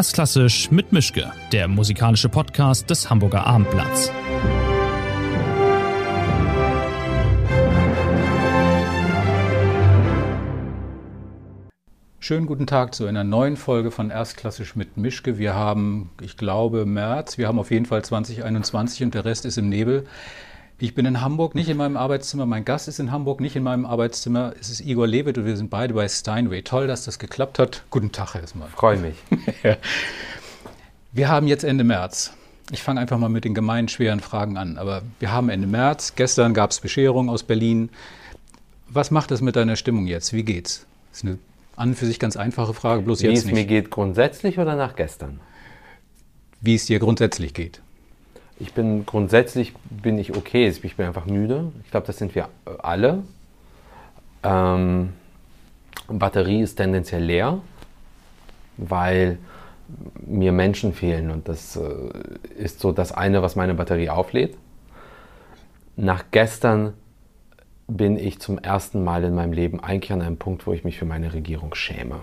Erstklassisch mit Mischke, der musikalische Podcast des Hamburger Abendblatts. Schönen guten Tag zu einer neuen Folge von Erstklassisch mit Mischke. Wir haben, ich glaube, März, wir haben auf jeden Fall 2021 und der Rest ist im Nebel. Ich bin in Hamburg, nicht in meinem Arbeitszimmer. Mein Gast ist in Hamburg, nicht in meinem Arbeitszimmer. Es ist Igor Lewitt und wir sind beide bei Steinway. Toll, dass das geklappt hat. Guten Tag erstmal. Freue mich. wir haben jetzt Ende März. Ich fange einfach mal mit den gemeinen, schweren Fragen an. Aber wir haben Ende März. Gestern gab es Bescherung aus Berlin. Was macht das mit deiner Stimmung jetzt? Wie geht's? Das ist eine an und für sich ganz einfache Frage, bloß Wie jetzt es nicht. mir geht grundsätzlich oder nach gestern? Wie es dir grundsätzlich geht. Ich bin grundsätzlich bin ich okay. Ich bin einfach müde. Ich glaube, das sind wir alle. Ähm, Batterie ist tendenziell leer, weil mir Menschen fehlen und das äh, ist so das eine, was meine Batterie auflädt. Nach gestern bin ich zum ersten Mal in meinem Leben eigentlich an einem Punkt, wo ich mich für meine Regierung schäme.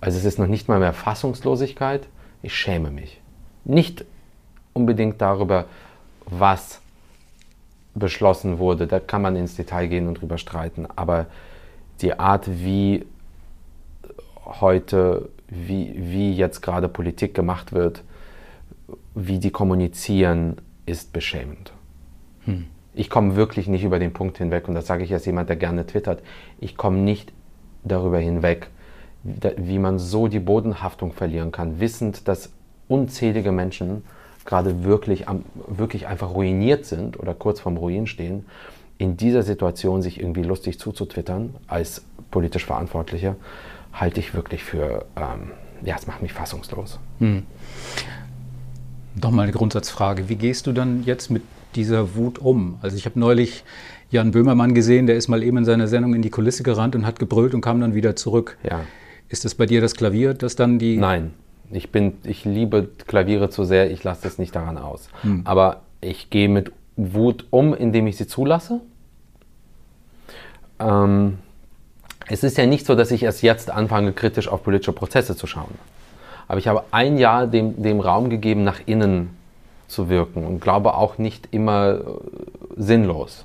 Also es ist noch nicht mal mehr Fassungslosigkeit, ich schäme mich. Nicht unbedingt darüber, was beschlossen wurde, da kann man ins Detail gehen und drüber streiten, aber die Art, wie heute, wie, wie jetzt gerade Politik gemacht wird, wie die kommunizieren, ist beschämend. Hm. Ich komme wirklich nicht über den Punkt hinweg, und das sage ich als jemand, der gerne twittert, ich komme nicht darüber hinweg, wie man so die Bodenhaftung verlieren kann, wissend, dass unzählige Menschen gerade wirklich, wirklich einfach ruiniert sind oder kurz vorm Ruin stehen, in dieser Situation sich irgendwie lustig zuzutwittern als politisch Verantwortlicher, halte ich wirklich für, ähm, ja, es macht mich fassungslos. Hm. Nochmal eine Grundsatzfrage. Wie gehst du dann jetzt mit dieser Wut um? Also ich habe neulich Jan Böhmermann gesehen, der ist mal eben in seiner Sendung in die Kulisse gerannt und hat gebrüllt und kam dann wieder zurück. Ja. Ist das bei dir das Klavier, das dann die... Nein, ich, bin, ich liebe Klaviere zu sehr, ich lasse das nicht daran aus. Hm. Aber ich gehe mit Wut um, indem ich sie zulasse. Ähm, es ist ja nicht so, dass ich erst jetzt anfange, kritisch auf politische Prozesse zu schauen. Aber ich habe ein Jahr dem, dem Raum gegeben, nach innen zu wirken und glaube auch nicht immer äh, sinnlos.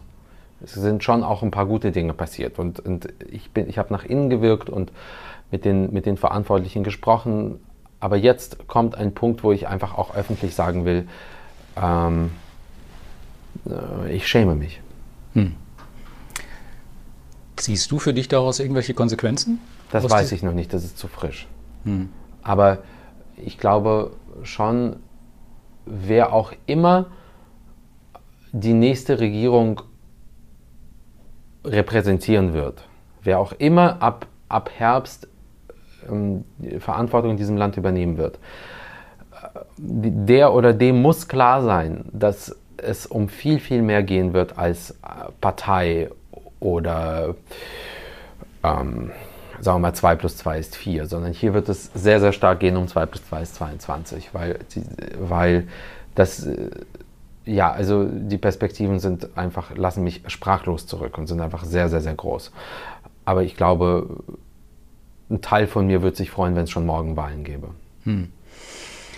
Es sind schon auch ein paar gute Dinge passiert und, und ich, ich habe nach innen gewirkt und mit den, mit den Verantwortlichen gesprochen. Aber jetzt kommt ein Punkt, wo ich einfach auch öffentlich sagen will, ähm, äh, ich schäme mich. Hm. Siehst du für dich daraus irgendwelche Konsequenzen? Das weiß ich noch nicht, das ist zu frisch. Hm. Aber ich glaube schon, wer auch immer die nächste Regierung repräsentieren wird, wer auch immer ab, ab Herbst Verantwortung in diesem Land übernehmen wird, der oder dem muss klar sein, dass es um viel, viel mehr gehen wird als Partei oder ähm, sagen wir mal 2 plus 2 ist 4, sondern hier wird es sehr, sehr stark gehen um 2 plus 2 ist 22, weil, weil das, äh, ja, also die Perspektiven sind einfach, lassen mich sprachlos zurück und sind einfach sehr, sehr, sehr groß. Aber ich glaube, ein Teil von mir wird sich freuen, wenn es schon morgen Wahlen gäbe. Hm.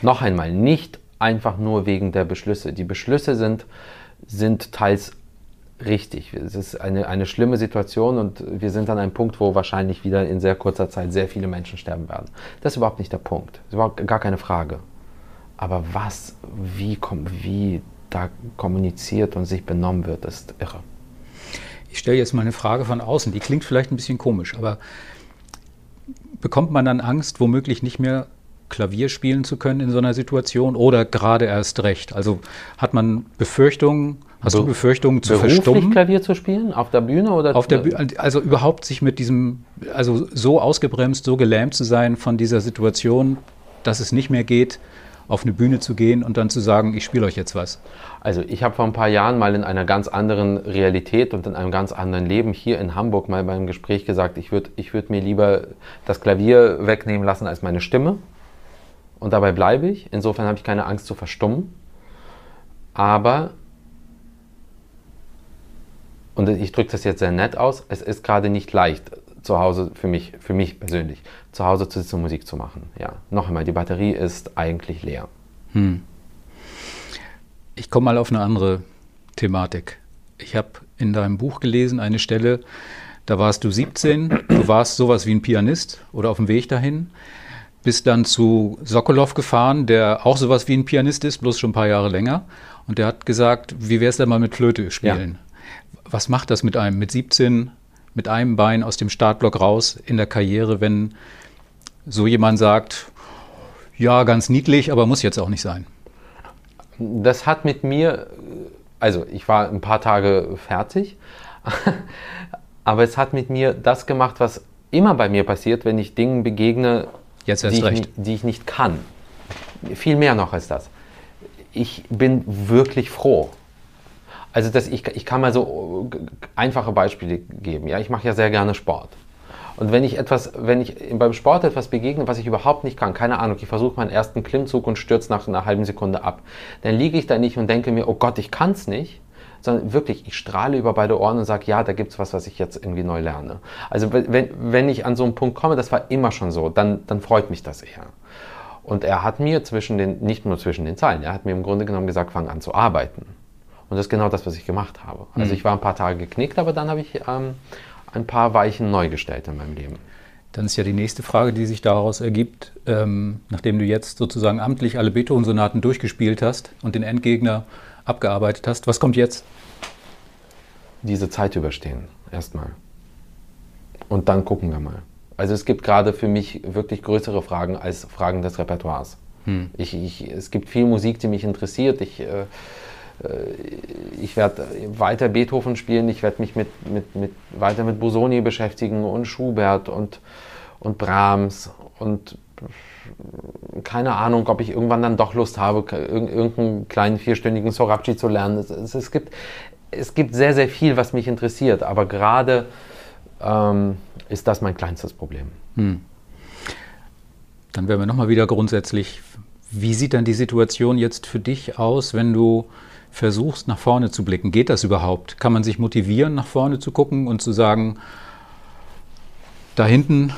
Noch einmal, nicht einfach nur wegen der Beschlüsse. Die Beschlüsse sind, sind teils richtig. Es ist eine, eine schlimme Situation und wir sind an einem Punkt, wo wahrscheinlich wieder in sehr kurzer Zeit sehr viele Menschen sterben werden. Das ist überhaupt nicht der Punkt. Das ist überhaupt gar keine Frage. Aber was, wie, wie da kommuniziert und sich benommen wird, ist irre. Ich stelle jetzt mal eine Frage von außen, die klingt vielleicht ein bisschen komisch, aber bekommt man dann Angst, womöglich nicht mehr Klavier spielen zu können in so einer Situation oder gerade erst recht? Also hat man Befürchtungen, hast du Befürchtungen zu verstummen? Klavier zu spielen auf der Bühne oder auf der Bühne, also überhaupt sich mit diesem also so ausgebremst, so gelähmt zu sein von dieser Situation, dass es nicht mehr geht, auf eine Bühne zu gehen und dann zu sagen, ich spiele euch jetzt was? Also ich habe vor ein paar Jahren mal in einer ganz anderen Realität und in einem ganz anderen Leben hier in Hamburg mal beim Gespräch gesagt, ich würde ich würd mir lieber das Klavier wegnehmen lassen als meine Stimme. Und dabei bleibe ich. Insofern habe ich keine Angst zu verstummen. Aber, und ich drücke das jetzt sehr nett aus, es ist gerade nicht leicht zu Hause, für mich, für mich persönlich, zu Hause zu sitzen und Musik zu machen. Ja, noch einmal, die Batterie ist eigentlich leer. Hm. Ich komme mal auf eine andere Thematik. Ich habe in deinem Buch gelesen eine Stelle, da warst du 17, du warst sowas wie ein Pianist oder auf dem Weg dahin, bist dann zu Sokolov gefahren, der auch sowas wie ein Pianist ist, bloß schon ein paar Jahre länger. Und der hat gesagt, wie wäre es denn mal mit Flöte spielen? Ja. Was macht das mit einem, mit 17, mit einem Bein aus dem Startblock raus in der Karriere, wenn so jemand sagt, ja, ganz niedlich, aber muss jetzt auch nicht sein? Das hat mit mir, also ich war ein paar Tage fertig, aber es hat mit mir das gemacht, was immer bei mir passiert, wenn ich Dingen begegne, die ich, die, ich, nicht kann. Viel mehr noch als das. Ich bin wirklich froh. Also das, ich, ich kann mal so einfache Beispiele geben. Ja, ich mache ja sehr gerne Sport. Und wenn ich etwas, wenn ich beim Sport etwas begegne, was ich überhaupt nicht kann, keine Ahnung, ich versuche meinen ersten Klimmzug und stürze nach einer halben Sekunde ab, dann liege ich da nicht und denke mir, oh Gott, ich kann es nicht, sondern wirklich, ich strahle über beide Ohren und sage, ja, da gibt es was, was ich jetzt irgendwie neu lerne. Also wenn, wenn ich an so einen Punkt komme, das war immer schon so, dann, dann freut mich das eher. Und er hat mir zwischen den, nicht nur zwischen den Zeilen, er hat mir im Grunde genommen gesagt, fang an zu arbeiten. Und das ist genau das, was ich gemacht habe. Also mhm. ich war ein paar Tage geknickt, aber dann habe ich ähm, ein paar Weichen neu gestellt in meinem Leben. Dann ist ja die nächste Frage, die sich daraus ergibt, ähm, nachdem du jetzt sozusagen amtlich alle Beethoven-Sonaten durchgespielt hast und den Endgegner abgearbeitet hast, was kommt jetzt? diese Zeit überstehen, erstmal. Und dann gucken wir mal. Also es gibt gerade für mich wirklich größere Fragen als Fragen des Repertoires. Hm. Ich, ich, es gibt viel Musik, die mich interessiert. Ich, äh, ich werde weiter Beethoven spielen, ich werde mich mit, mit, mit, weiter mit Busoni beschäftigen und Schubert und, und Brahms und keine Ahnung, ob ich irgendwann dann doch Lust habe, irgendeinen kleinen vierstündigen Sorabji zu lernen. Es, es, es, gibt, es gibt sehr, sehr viel, was mich interessiert, aber gerade ähm, ist das mein kleinstes Problem. Hm. Dann wären wir nochmal wieder grundsätzlich, wie sieht dann die Situation jetzt für dich aus, wenn du versuchst, nach vorne zu blicken? Geht das überhaupt? Kann man sich motivieren, nach vorne zu gucken und zu sagen, da hinten,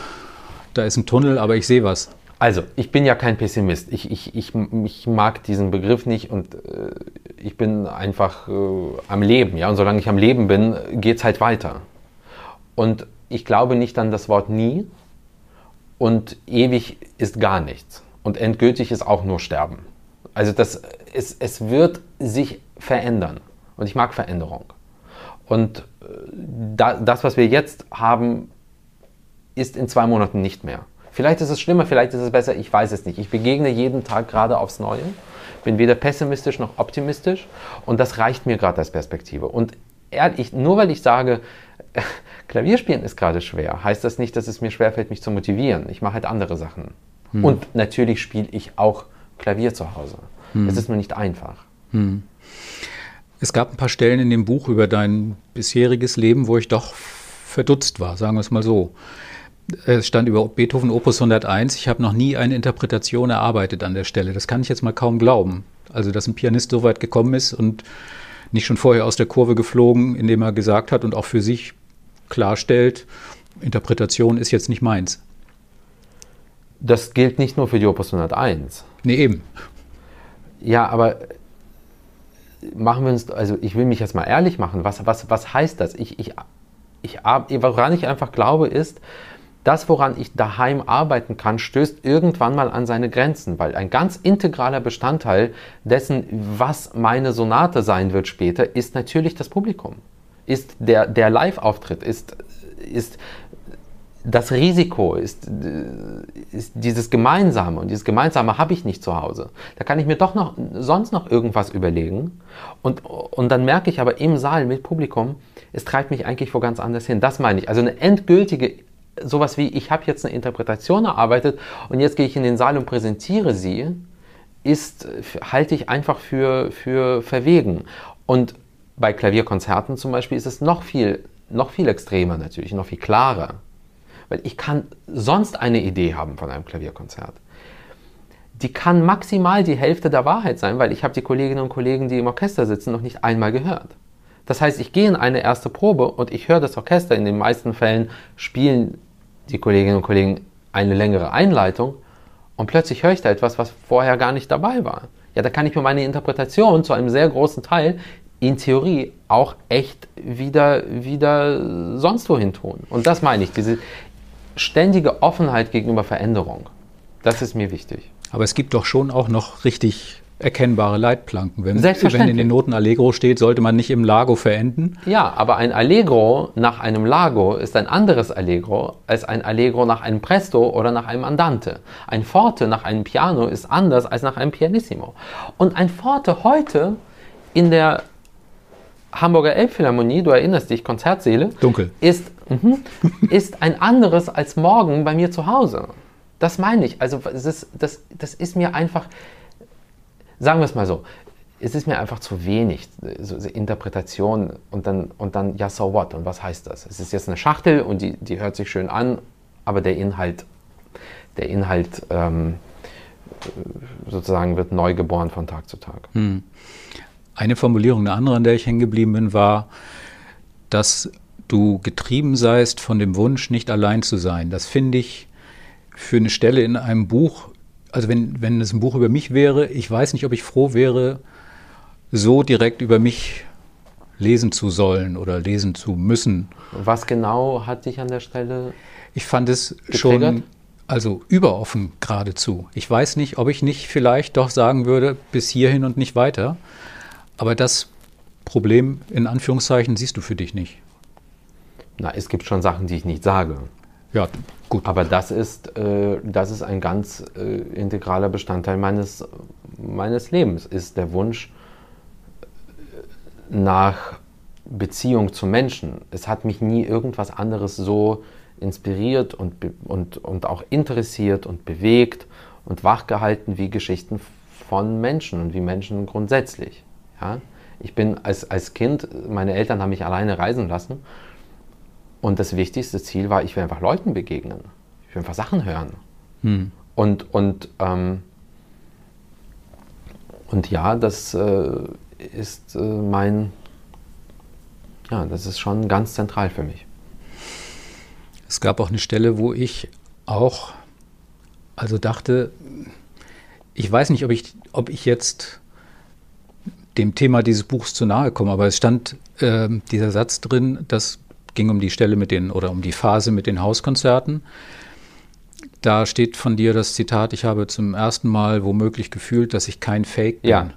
da ist ein Tunnel, aber ich sehe was? Also, ich bin ja kein Pessimist. Ich, ich, ich, ich mag diesen Begriff nicht und äh, ich bin einfach äh, am Leben. Ja? Und solange ich am Leben bin, geht es halt weiter. Und ich glaube nicht an das Wort nie und ewig ist gar nichts. Und endgültig ist auch nur Sterben. Also das, es, es wird sich verändern. Und ich mag Veränderung. Und äh, das, was wir jetzt haben, ist in zwei Monaten nicht mehr. Vielleicht ist es schlimmer, vielleicht ist es besser, ich weiß es nicht. Ich begegne jeden Tag gerade aufs Neue, bin weder pessimistisch noch optimistisch und das reicht mir gerade als Perspektive. Und ehrlich, nur weil ich sage, Klavierspielen ist gerade schwer, heißt das nicht, dass es mir schwerfällt, mich zu motivieren. Ich mache halt andere Sachen. Hm. Und natürlich spiele ich auch Klavier zu Hause. Hm. Es ist nur nicht einfach. Hm. Es gab ein paar Stellen in dem Buch über dein bisheriges Leben, wo ich doch verdutzt war, sagen wir es mal so. Es stand über Beethoven Opus 101. Ich habe noch nie eine Interpretation erarbeitet an der Stelle. Das kann ich jetzt mal kaum glauben. Also, dass ein Pianist so weit gekommen ist und nicht schon vorher aus der Kurve geflogen, indem er gesagt hat und auch für sich klarstellt, Interpretation ist jetzt nicht meins. Das gilt nicht nur für die Opus 101. Nee, eben. Ja, aber machen wir uns, also ich will mich jetzt mal ehrlich machen, was, was, was heißt das? Ich, ich, ich, woran ich einfach glaube, ist, das, woran ich daheim arbeiten kann, stößt irgendwann mal an seine Grenzen, weil ein ganz integraler Bestandteil dessen, was meine Sonate sein wird später, ist natürlich das Publikum. Ist der, der Live-Auftritt, ist, ist das Risiko, ist, ist dieses Gemeinsame. Und dieses Gemeinsame habe ich nicht zu Hause. Da kann ich mir doch noch sonst noch irgendwas überlegen. Und, und dann merke ich aber im Saal mit Publikum, es treibt mich eigentlich wo ganz anders hin. Das meine ich. Also eine endgültige sowas wie, ich habe jetzt eine Interpretation erarbeitet und jetzt gehe ich in den Saal und präsentiere sie, ist, halte ich einfach für, für verwegen. Und bei Klavierkonzerten zum Beispiel ist es noch viel, noch viel extremer natürlich, noch viel klarer. Weil ich kann sonst eine Idee haben von einem Klavierkonzert. Die kann maximal die Hälfte der Wahrheit sein, weil ich habe die Kolleginnen und Kollegen, die im Orchester sitzen, noch nicht einmal gehört. Das heißt, ich gehe in eine erste Probe und ich höre das Orchester. In den meisten Fällen spielen die Kolleginnen und Kollegen eine längere Einleitung und plötzlich höre ich da etwas, was vorher gar nicht dabei war. Ja, da kann ich mir meine Interpretation zu einem sehr großen Teil in Theorie auch echt wieder, wieder sonst wohin tun. Und das meine ich, diese ständige Offenheit gegenüber Veränderung. Das ist mir wichtig. Aber es gibt doch schon auch noch richtig erkennbare Leitplanken. Wenn, wenn in den Noten Allegro steht, sollte man nicht im Lago verenden. Ja, aber ein Allegro nach einem Lago ist ein anderes Allegro als ein Allegro nach einem Presto oder nach einem Andante. Ein Forte nach einem Piano ist anders als nach einem Pianissimo. Und ein Forte heute in der Hamburger Elbphilharmonie, du erinnerst dich, Konzertsäle, Dunkel. Ist, mh, ist ein anderes als morgen bei mir zu Hause. Das meine ich. Also es ist, das, das ist mir einfach, sagen wir es mal so, es ist mir einfach zu wenig, so, so Interpretation und dann, und dann, ja, so what? Und was heißt das? Es ist jetzt eine Schachtel und die, die hört sich schön an, aber der Inhalt, der Inhalt ähm, sozusagen wird neu geboren von Tag zu Tag. Hm. Eine Formulierung, eine andere, an der ich hängen geblieben bin, war, dass du getrieben seist von dem Wunsch, nicht allein zu sein. Das finde ich für eine Stelle in einem Buch, also wenn, wenn es ein Buch über mich wäre, ich weiß nicht, ob ich froh wäre, so direkt über mich lesen zu sollen oder lesen zu müssen. Was genau hat dich an der Stelle? Ich fand es getriggert? schon, also überoffen geradezu. Ich weiß nicht, ob ich nicht vielleicht doch sagen würde, bis hierhin und nicht weiter. Aber das Problem in Anführungszeichen siehst du für dich nicht. Na, es gibt schon Sachen, die ich nicht sage. Ja, gut. Aber das ist, äh, das ist ein ganz äh, integraler Bestandteil meines, meines Lebens, ist der Wunsch nach Beziehung zu Menschen. Es hat mich nie irgendwas anderes so inspiriert und, und, und auch interessiert und bewegt und wachgehalten wie Geschichten von Menschen und wie Menschen grundsätzlich. Ja? Ich bin als, als Kind, meine Eltern haben mich alleine reisen lassen. Und das wichtigste Ziel war, ich will einfach Leuten begegnen. Ich will einfach Sachen hören. Hm. Und, und, ähm, und ja, das äh, ist äh, mein, ja, das ist schon ganz zentral für mich. Es gab auch eine Stelle, wo ich auch, also dachte, ich weiß nicht, ob ich, ob ich jetzt dem Thema dieses Buchs zu nahe kommen, aber es stand äh, dieser Satz drin, das ging um die Stelle mit den oder um die Phase mit den Hauskonzerten. Da steht von dir das Zitat, ich habe zum ersten Mal womöglich gefühlt, dass ich kein Fake bin. Ja.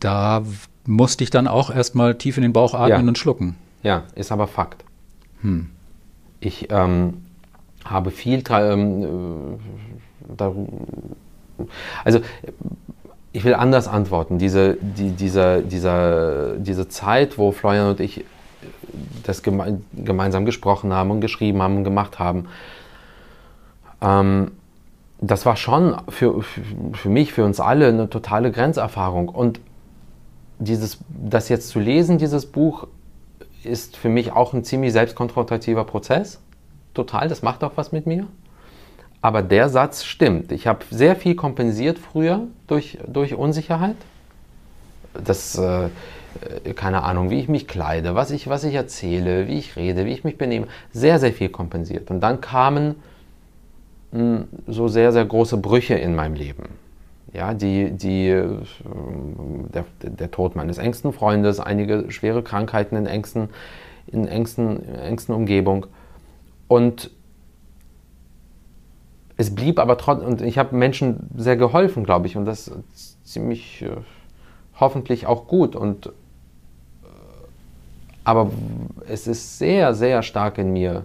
Da musste ich dann auch erstmal tief in den Bauch atmen ja. und schlucken. Ja, ist aber Fakt. Hm. Ich ähm, habe viel, ähm, äh, also ich will anders antworten. Diese, die, dieser, dieser, diese Zeit, wo Florian und ich das geme gemeinsam gesprochen haben und geschrieben haben und gemacht haben, ähm, das war schon für, für mich, für uns alle eine totale Grenzerfahrung. Und dieses, das jetzt zu lesen, dieses Buch, ist für mich auch ein ziemlich selbstkonfrontativer Prozess. Total, das macht auch was mit mir. Aber der Satz stimmt. Ich habe sehr viel kompensiert früher durch, durch Unsicherheit. Das, äh, keine Ahnung, wie ich mich kleide, was ich, was ich erzähle, wie ich rede, wie ich mich benehme. Sehr, sehr viel kompensiert. Und dann kamen hm, so sehr, sehr große Brüche in meinem Leben. Ja, die, die, äh, der, der Tod meines engsten Freundes, einige schwere Krankheiten in engsten, in engsten, engsten Umgebung. Und es blieb aber trotzdem, und ich habe Menschen sehr geholfen, glaube ich, und das ziemlich äh, hoffentlich auch gut. Und, äh, aber es ist sehr, sehr stark in mir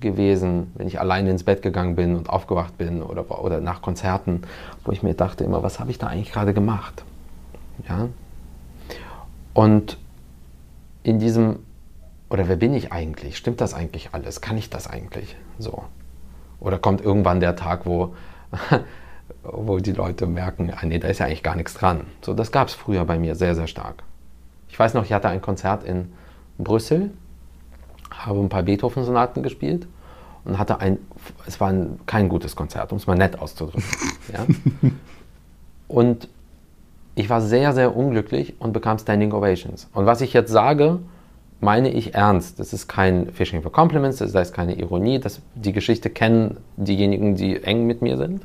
gewesen, wenn ich alleine ins Bett gegangen bin und aufgewacht bin oder, oder nach Konzerten, wo ich mir dachte immer, was habe ich da eigentlich gerade gemacht? Ja? Und in diesem, oder wer bin ich eigentlich? Stimmt das eigentlich alles? Kann ich das eigentlich? So. Oder kommt irgendwann der Tag, wo, wo die Leute merken, ah, nee, da ist ja eigentlich gar nichts dran. So, das gab es früher bei mir sehr, sehr stark. Ich weiß noch, ich hatte ein Konzert in Brüssel, habe ein paar Beethoven-Sonaten gespielt und hatte ein, es war ein, kein gutes Konzert, um es mal nett auszudrücken. ja? Und ich war sehr, sehr unglücklich und bekam Standing Ovations. Und was ich jetzt sage, meine ich ernst. Das ist kein Fishing for Compliments, das heißt keine Ironie. Das, die Geschichte kennen diejenigen, die eng mit mir sind.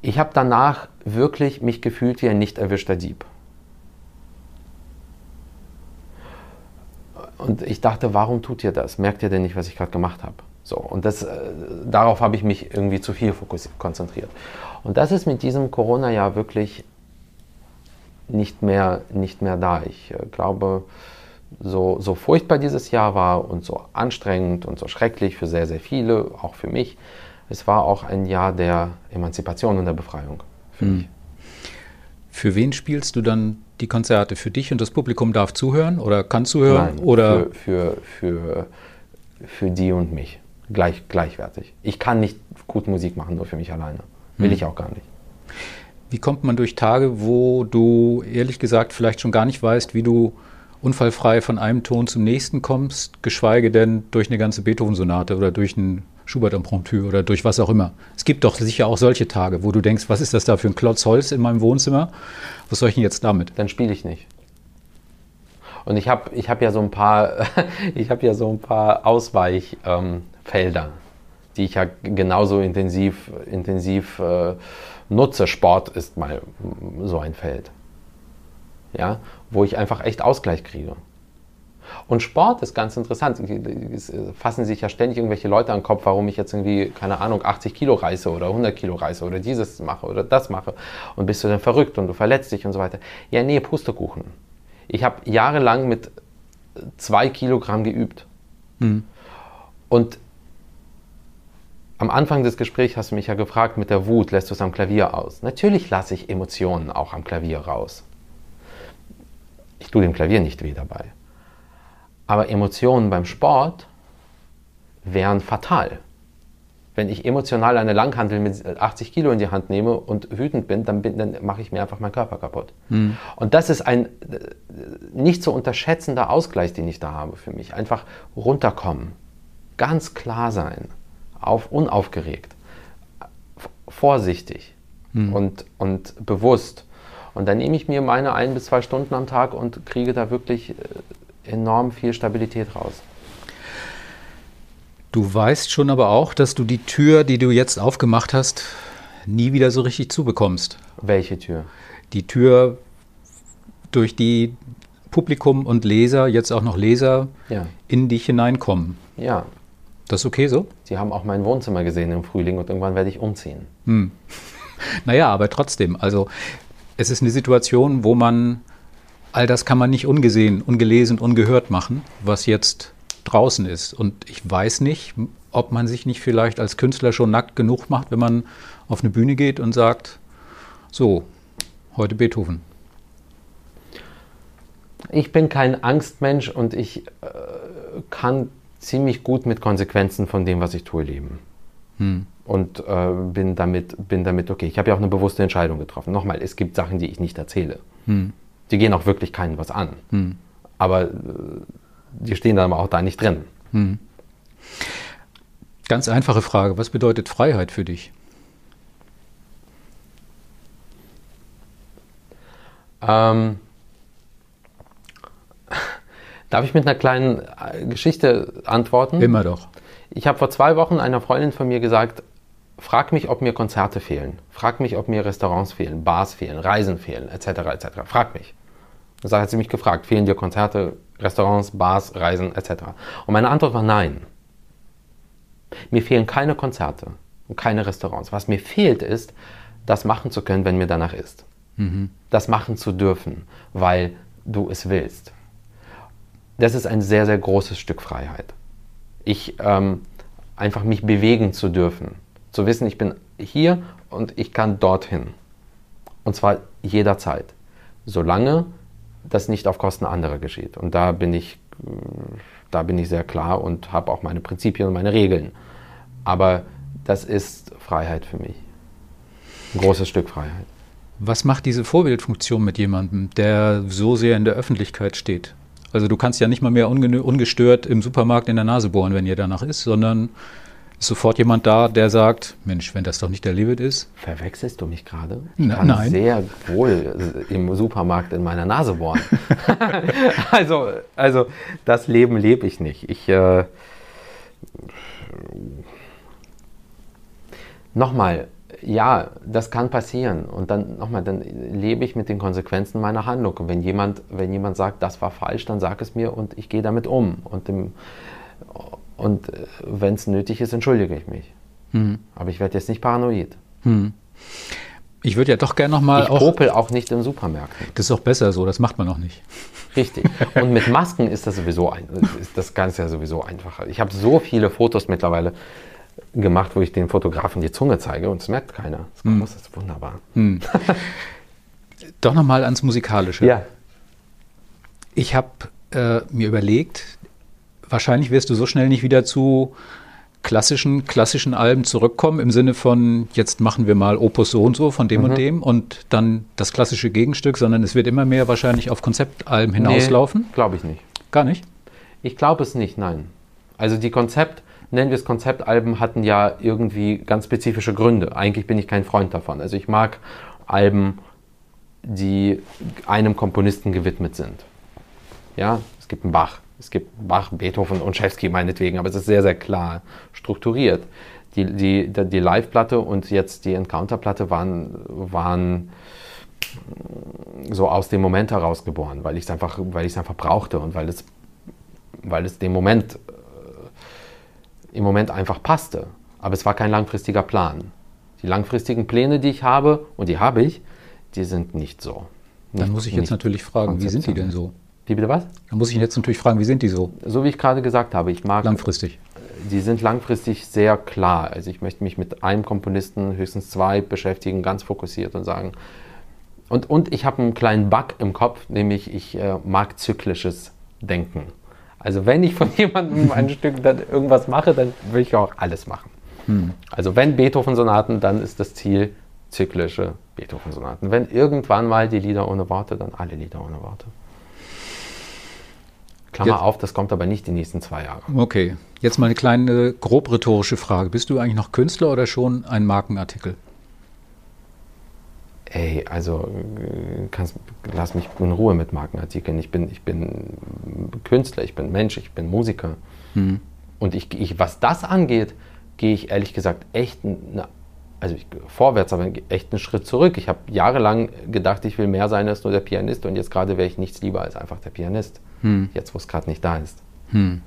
Ich habe danach wirklich mich gefühlt wie ein nicht erwischter Dieb. Und ich dachte, warum tut ihr das? Merkt ihr denn nicht, was ich gerade gemacht habe? So, und das, äh, darauf habe ich mich irgendwie zu viel konzentriert. Und das ist mit diesem Corona-Jahr wirklich nicht mehr, nicht mehr da. Ich äh, glaube, so, so furchtbar dieses Jahr war und so anstrengend und so schrecklich für sehr, sehr viele, auch für mich, es war auch ein Jahr der Emanzipation und der Befreiung für mhm. mich. Für wen spielst du dann die Konzerte? Für dich und das Publikum darf zuhören oder kann zuhören? Nein, oder? Für, für, für, für die und mich. Gleich, gleichwertig. Ich kann nicht gut Musik machen, nur für mich alleine. Will mhm. ich auch gar nicht. Wie kommt man durch Tage, wo du ehrlich gesagt vielleicht schon gar nicht weißt, wie du unfallfrei von einem Ton zum nächsten kommst, geschweige denn durch eine ganze Beethoven-Sonate oder durch ein Schubert-Impromptu oder durch was auch immer. Es gibt doch sicher auch solche Tage, wo du denkst, was ist das da für ein Klotz Holz in meinem Wohnzimmer? Was soll ich denn jetzt damit? Dann spiele ich nicht. Und ich habe ich hab ja so ein paar, ja so ein paar Ausweichfelder, ähm, die ich ja genauso intensiv, intensiv äh, nutze. Sport ist mal so ein Feld ja, wo ich einfach echt Ausgleich kriege. Und Sport ist ganz interessant. Es fassen sich ja ständig irgendwelche Leute an den Kopf, warum ich jetzt irgendwie, keine Ahnung, 80 Kilo reiße oder 100 Kilo reiße oder dieses mache oder das mache. Und bist du dann verrückt und du verletzt dich und so weiter. Ja, nee, Pustekuchen. Ich habe jahrelang mit zwei Kilogramm geübt. Mhm. Und am Anfang des Gesprächs hast du mich ja gefragt, mit der Wut lässt du es am Klavier aus. Natürlich lasse ich Emotionen auch am Klavier raus. Ich tue dem Klavier nicht weh dabei. Aber Emotionen beim Sport wären fatal. Wenn ich emotional eine Langhandel mit 80 Kilo in die Hand nehme und wütend bin, dann, bin, dann mache ich mir einfach meinen Körper kaputt. Mhm. Und das ist ein äh, nicht zu unterschätzender Ausgleich, den ich da habe für mich. Einfach runterkommen, ganz klar sein, auf, unaufgeregt, vorsichtig mhm. und, und bewusst. Und dann nehme ich mir meine ein bis zwei Stunden am Tag und kriege da wirklich äh, enorm viel Stabilität raus. Du weißt schon aber auch, dass du die Tür, die du jetzt aufgemacht hast, nie wieder so richtig zubekommst. Welche Tür? Die Tür, durch die Publikum und Leser, jetzt auch noch Leser, ja. in dich hineinkommen. Ja. Das ist okay so? Sie haben auch mein Wohnzimmer gesehen im Frühling und irgendwann werde ich umziehen. Hm. Naja, aber trotzdem, also es ist eine Situation, wo man, all das kann man nicht ungesehen, ungelesen, ungehört machen, was jetzt draußen ist. Und ich weiß nicht, ob man sich nicht vielleicht als Künstler schon nackt genug macht, wenn man auf eine Bühne geht und sagt, so, heute Beethoven. Ich bin kein Angstmensch und ich äh, kann ziemlich gut mit Konsequenzen von dem, was ich tue, leben. Hm und äh, bin, damit, bin damit okay. Ich habe ja auch eine bewusste Entscheidung getroffen. Nochmal, es gibt Sachen, die ich nicht erzähle. Hm. Die gehen auch wirklich keinen was an. Hm. Aber äh, die stehen dann aber auch da nicht drin. Hm. Ganz einfache Frage. Was bedeutet Freiheit für dich? Ähm, darf ich mit einer kleinen äh, Geschichte antworten? Immer doch. Ich habe vor zwei Wochen einer Freundin von mir gesagt, Frag mich, ob mir Konzerte fehlen. Frag mich, ob mir Restaurants fehlen, Bars fehlen, Reisen fehlen, etc. etc. Frag mich. Und so hat sie mich gefragt, fehlen dir Konzerte, Restaurants, Bars, Reisen, etc. Und meine Antwort war nein. Mir fehlen keine Konzerte und keine Restaurants. Was mir fehlt ist, das machen zu können, wenn mir danach ist. Mhm. Das machen zu dürfen, weil du es willst. Das ist ein sehr, sehr großes Stück Freiheit. Ich ähm, einfach mich bewegen zu dürfen zu wissen, ich bin hier und ich kann dorthin. Und zwar jederzeit. Solange das nicht auf Kosten anderer geschieht. Und da bin ich, da bin ich sehr klar und habe auch meine Prinzipien und meine Regeln. Aber das ist Freiheit für mich. Ein großes Stück Freiheit. Was macht diese Vorbildfunktion mit jemandem, der so sehr in der Öffentlichkeit steht? Also du kannst ja nicht mal mehr ungestört im Supermarkt in der Nase bohren, wenn ihr danach ist, sondern Ist sofort jemand da, der sagt, Mensch, wenn das doch nicht der Livid ist? Verwechselst du mich gerade? Ich kann nein. sehr wohl im Supermarkt in meiner Nase bohren. also, also, das Leben lebe ich nicht. Ich, äh, nochmal, ja, das kann passieren. Und dann nochmal, dann lebe ich mit den Konsequenzen meiner Handlung. Und wenn jemand, wenn jemand sagt, das war falsch, dann sag es mir und ich gehe damit um. Und, und äh, wenn es nötig ist, entschuldige ich mich. Hm. Aber ich werde jetzt nicht paranoid. Hm. Ich würde ja doch gerne nochmal Ich popel auch nicht im Supermarkt. Das ist auch besser so, das macht man auch nicht. Richtig. Und mit Masken ist das sowieso ein, ist das Ganze ja sowieso einfacher. Ich habe so viele Fotos mittlerweile gemacht, wo ich den Fotografen die Zunge zeige und es merkt keiner. Das, hm. ist wunderbar. Hm. Doch nochmal ans Musikalische. Ja. Ich habe äh, mir überlegt, wahrscheinlich wirst du so schnell nicht wieder zu klassischen, klassischen Alben zurückkommen, im Sinne von, jetzt machen wir mal Opus so und so von dem mhm. und dem und dann das klassische Gegenstück, sondern es wird immer mehr wahrscheinlich auf Konzeptalben hinauslaufen? Nee, glaube ich nicht. Gar nicht? Ich glaube es nicht, nein. Also die Konzept, nennen wir es Konzeptalben, hatten ja irgendwie ganz spezifische Gründe. Eigentlich bin ich kein Freund davon. Also ich mag Alben, die einem Komponisten gewidmet sind. Ja, es gibt einen Bach, es gibt Bach, Beethoven und Schewski meinetwegen, aber es ist sehr, sehr klar strukturiert. Die, die, die Live-Platte und jetzt die Encounter-Platte waren, waren so aus dem Moment heraus geboren, weil ich es einfach, einfach brauchte und weil es, weil es dem Moment, äh, im Moment einfach passte. Aber es war kein langfristiger Plan. Die langfristigen Pläne, die ich habe, und die habe ich, die sind nicht so. Nicht, Dann muss ich jetzt natürlich fragen, wie sind die denn so? Wie bitte was? Da muss ich jetzt natürlich fragen, wie sind die so? So wie ich gerade gesagt habe, ich mag. Langfristig. Die sind langfristig sehr klar. Also ich möchte mich mit einem Komponisten, höchstens zwei, beschäftigen, ganz fokussiert und sagen. Und, und ich habe einen kleinen Bug im Kopf, nämlich ich äh, mag zyklisches Denken. Also wenn ich von jemandem ein Stück dann irgendwas mache, dann will ich auch alles machen. Hm. Also wenn Beethoven-Sonaten, dann ist das Ziel zyklische Beethoven-Sonaten. Wenn irgendwann mal die Lieder ohne Worte, dann alle Lieder ohne Worte. Klammer Jetzt. auf, das kommt aber nicht die nächsten zwei Jahre. Okay, jetzt mal eine kleine grob rhetorische Frage. Bist du eigentlich noch Künstler oder schon ein Markenartikel? Ey, also kannst, lass mich in Ruhe mit Markenartikeln. Ich bin, ich bin Künstler, ich bin Mensch, ich bin Musiker. Hm. Und ich, ich, was das angeht, gehe ich ehrlich gesagt echt eine also ich, vorwärts, aber echt einen Schritt zurück. Ich habe jahrelang gedacht, ich will mehr sein als nur der Pianist und jetzt gerade wäre ich nichts lieber als einfach der Pianist. Hm. Jetzt, wo es gerade nicht da ist. Hm.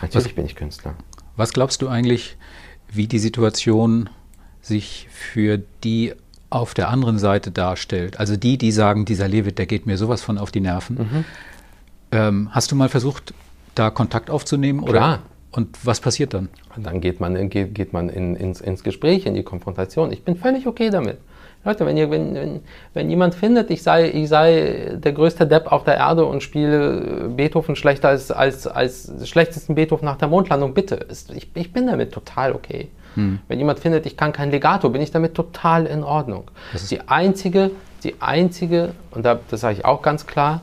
Natürlich was, bin ich Künstler. Was glaubst du eigentlich, wie die Situation sich für die auf der anderen Seite darstellt? Also die, die sagen, dieser Levit, der geht mir sowas von auf die Nerven. Mhm. Ähm, hast du mal versucht, da Kontakt aufzunehmen? Klar. Oder? Und was passiert dann? Dann geht man, geht, geht man in, ins, ins Gespräch, in die Konfrontation. Ich bin völlig okay damit. Leute, wenn, ihr, wenn, wenn, wenn jemand findet, ich sei, ich sei der größte Depp auf der Erde und spiele Beethoven schlechter als, als, als schlechtesten Beethoven nach der Mondlandung, bitte. Ich, ich bin damit total okay. Hm. Wenn jemand findet, ich kann kein Legato, bin ich damit total in Ordnung. Das ist die einzige, die einzige, und da, das sage ich auch ganz klar,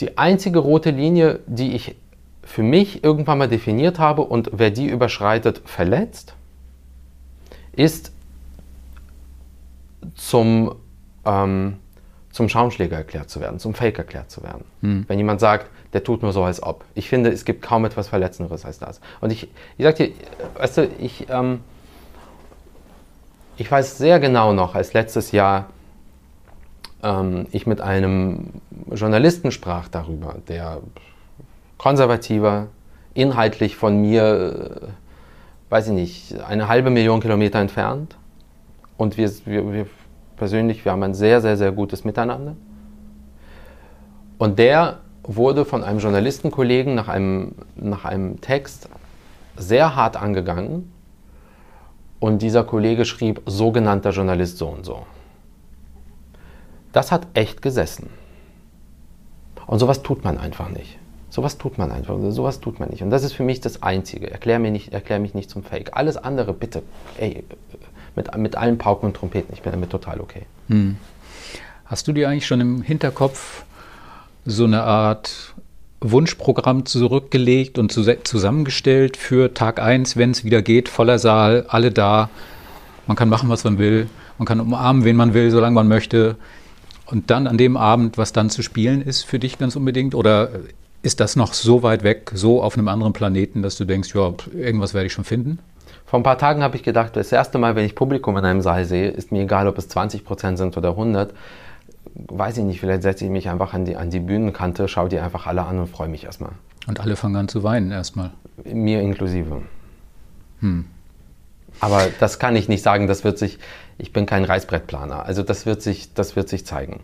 die einzige rote Linie, die ich für mich irgendwann mal definiert habe und wer die überschreitet, verletzt, ist zum, ähm, zum Schaumschläger erklärt zu werden, zum Fake erklärt zu werden. Hm. Wenn jemand sagt, der tut nur so, als ob. Ich finde, es gibt kaum etwas Verletzenderes als das. Und ich, ich sag dir, weißt du, ich, ähm, ich weiß sehr genau noch, als letztes Jahr ähm, ich mit einem Journalisten sprach darüber, der konservativer, inhaltlich von mir, äh, weiß ich nicht, eine halbe Million Kilometer entfernt. Und wir, wir, wir persönlich, wir haben ein sehr, sehr, sehr gutes Miteinander. Und der wurde von einem Journalistenkollegen nach einem, nach einem Text sehr hart angegangen. Und dieser Kollege schrieb, sogenannter Journalist so und so. Das hat echt gesessen. Und sowas tut man einfach nicht. Sowas tut man einfach, sowas tut man nicht. Und das ist für mich das Einzige. Erklär, mir nicht, erklär mich nicht zum Fake. Alles andere, bitte, ey, mit, mit allen Pauken und Trompeten, ich bin damit total okay. Hm. Hast du dir eigentlich schon im Hinterkopf so eine Art Wunschprogramm zurückgelegt und zusammengestellt für Tag 1, wenn es wieder geht, voller Saal, alle da. Man kann machen, was man will. Man kann umarmen, wen man will, solange man möchte. Und dann an dem Abend, was dann zu spielen ist, für dich ganz unbedingt? Oder ist das noch so weit weg, so auf einem anderen Planeten, dass du denkst, ja, irgendwas werde ich schon finden? Vor ein paar Tagen habe ich gedacht, das erste Mal, wenn ich Publikum in einem Saal sehe, ist mir egal, ob es 20 Prozent sind oder 100. Weiß ich nicht, vielleicht setze ich mich einfach an die, an die Bühnenkante, schaue die einfach alle an und freue mich erstmal. Und alle fangen an zu weinen erstmal? Mir inklusive. Hm. Aber das kann ich nicht sagen, das wird sich, ich bin kein Reißbrettplaner, also das wird sich, das wird sich zeigen.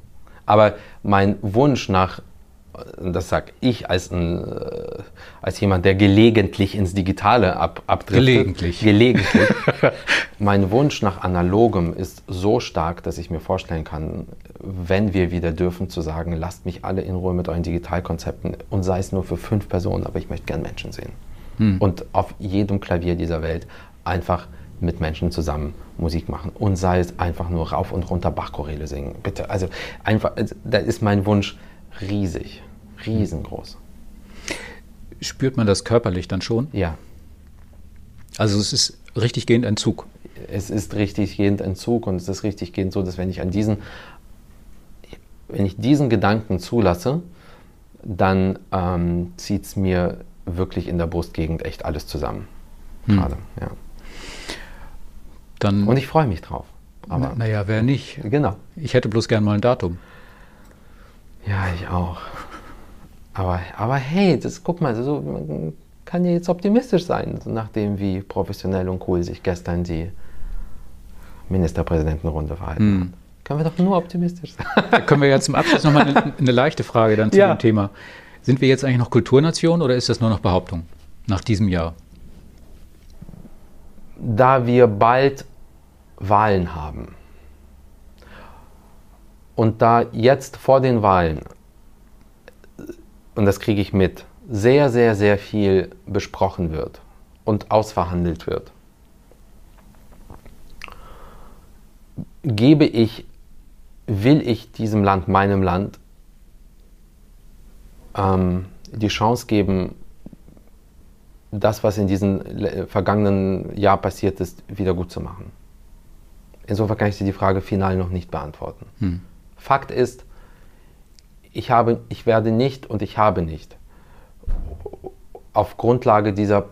Aber mein Wunsch nach das sage ich als, ein, äh, als jemand, der gelegentlich ins Digitale ab, abdriftet. Gelegentlich. Gelegentlich. mein Wunsch nach Analogem ist so stark, dass ich mir vorstellen kann, wenn wir wieder dürfen, zu sagen, lasst mich alle in Ruhe mit euren Digitalkonzepten und sei es nur für fünf Personen, aber ich möchte gern Menschen sehen. Hm. Und auf jedem Klavier dieser Welt einfach mit Menschen zusammen Musik machen und sei es einfach nur rauf und runter Bachchoräle singen. Bitte, also einfach, also, da ist mein Wunsch, riesig, riesengroß. Spürt man das körperlich dann schon? Ja. Also es ist richtig gehend Entzug. Es ist richtig gehend Entzug und es ist richtig gehend so, dass wenn ich an diesen, wenn ich diesen Gedanken zulasse, dann ähm, zieht es mir wirklich in der Brustgegend echt alles zusammen. Hm. Gerade, ja. Dann, und ich freue mich drauf. Aber naja, wer nicht? Genau. Ich hätte bloß gern mal ein Datum. Ja, ich auch. Aber, aber hey, das, guck mal, so, man kann ja jetzt optimistisch sein, nachdem wie professionell und cool sich gestern die Ministerpräsidentenrunde verhalten hat. Können wir doch nur optimistisch sein. Da können wir ja zum Abschluss nochmal eine, eine leichte Frage dann zu ja. dem Thema. Sind wir jetzt eigentlich noch Kulturnation oder ist das nur noch Behauptung nach diesem Jahr? Da wir bald Wahlen haben, und da jetzt vor den Wahlen, und das kriege ich mit, sehr, sehr, sehr viel besprochen wird und ausverhandelt wird, gebe ich, will ich diesem Land, meinem Land, ähm, die Chance geben, das, was in diesem vergangenen Jahr passiert ist, wieder gut zu machen. Insofern kann ich dir die Frage final noch nicht beantworten. Hm. Fakt ist, ich, habe, ich werde nicht und ich habe nicht auf Grundlage dieser,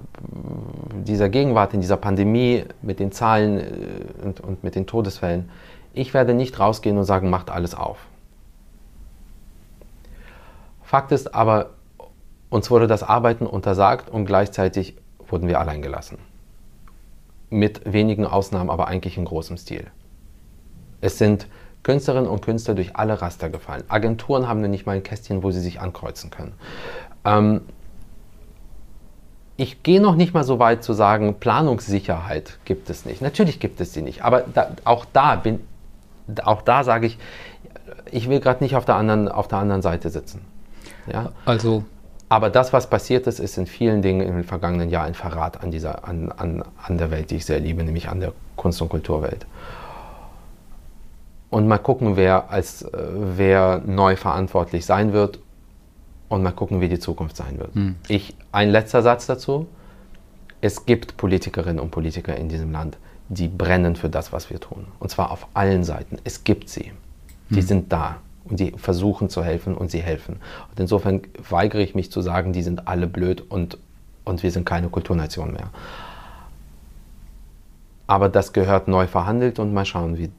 dieser Gegenwart in dieser Pandemie mit den Zahlen äh, und, und mit den Todesfällen, ich werde nicht rausgehen und sagen, macht alles auf. Fakt ist aber, uns wurde das Arbeiten untersagt und gleichzeitig wurden wir allein gelassen. Mit wenigen Ausnahmen, aber eigentlich in großem Stil. Es sind Künstlerinnen und Künstler durch alle Raster gefallen. Agenturen haben nicht mal ein Kästchen, wo sie sich ankreuzen können. Ähm, ich gehe noch nicht mal so weit zu sagen, Planungssicherheit gibt es nicht. Natürlich gibt es sie nicht, aber da, auch da bin, auch da sage ich, ich will gerade nicht auf der, anderen, auf der anderen Seite sitzen. Ja? Also. Aber das, was passiert ist, ist in vielen Dingen im vergangenen Jahr ein Verrat an, dieser, an, an, an der Welt, die ich sehr liebe, nämlich an der Kunst- und Kulturwelt und mal gucken, wer, als, äh, wer neu verantwortlich sein wird und mal gucken, wie die Zukunft sein wird. Mhm. Ich, ein letzter Satz dazu. Es gibt Politikerinnen und Politiker in diesem Land, die brennen für das, was wir tun. Und zwar auf allen Seiten. Es gibt sie. Die mhm. sind da und die versuchen zu helfen und sie helfen. Und insofern weigere ich mich zu sagen, die sind alle blöd und, und wir sind keine Kulturnation mehr. Aber das gehört neu verhandelt und mal schauen, wie,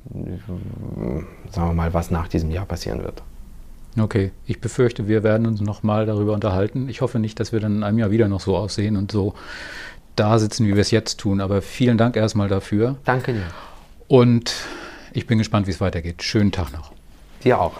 sagen wir mal, was nach diesem Jahr passieren wird. Okay, ich befürchte, wir werden uns noch mal darüber unterhalten. Ich hoffe nicht, dass wir dann in einem Jahr wieder noch so aussehen und so da sitzen, wie wir es jetzt tun. Aber vielen Dank erstmal dafür. Danke dir. Und ich bin gespannt, wie es weitergeht. Schönen Tag noch. Dir auch.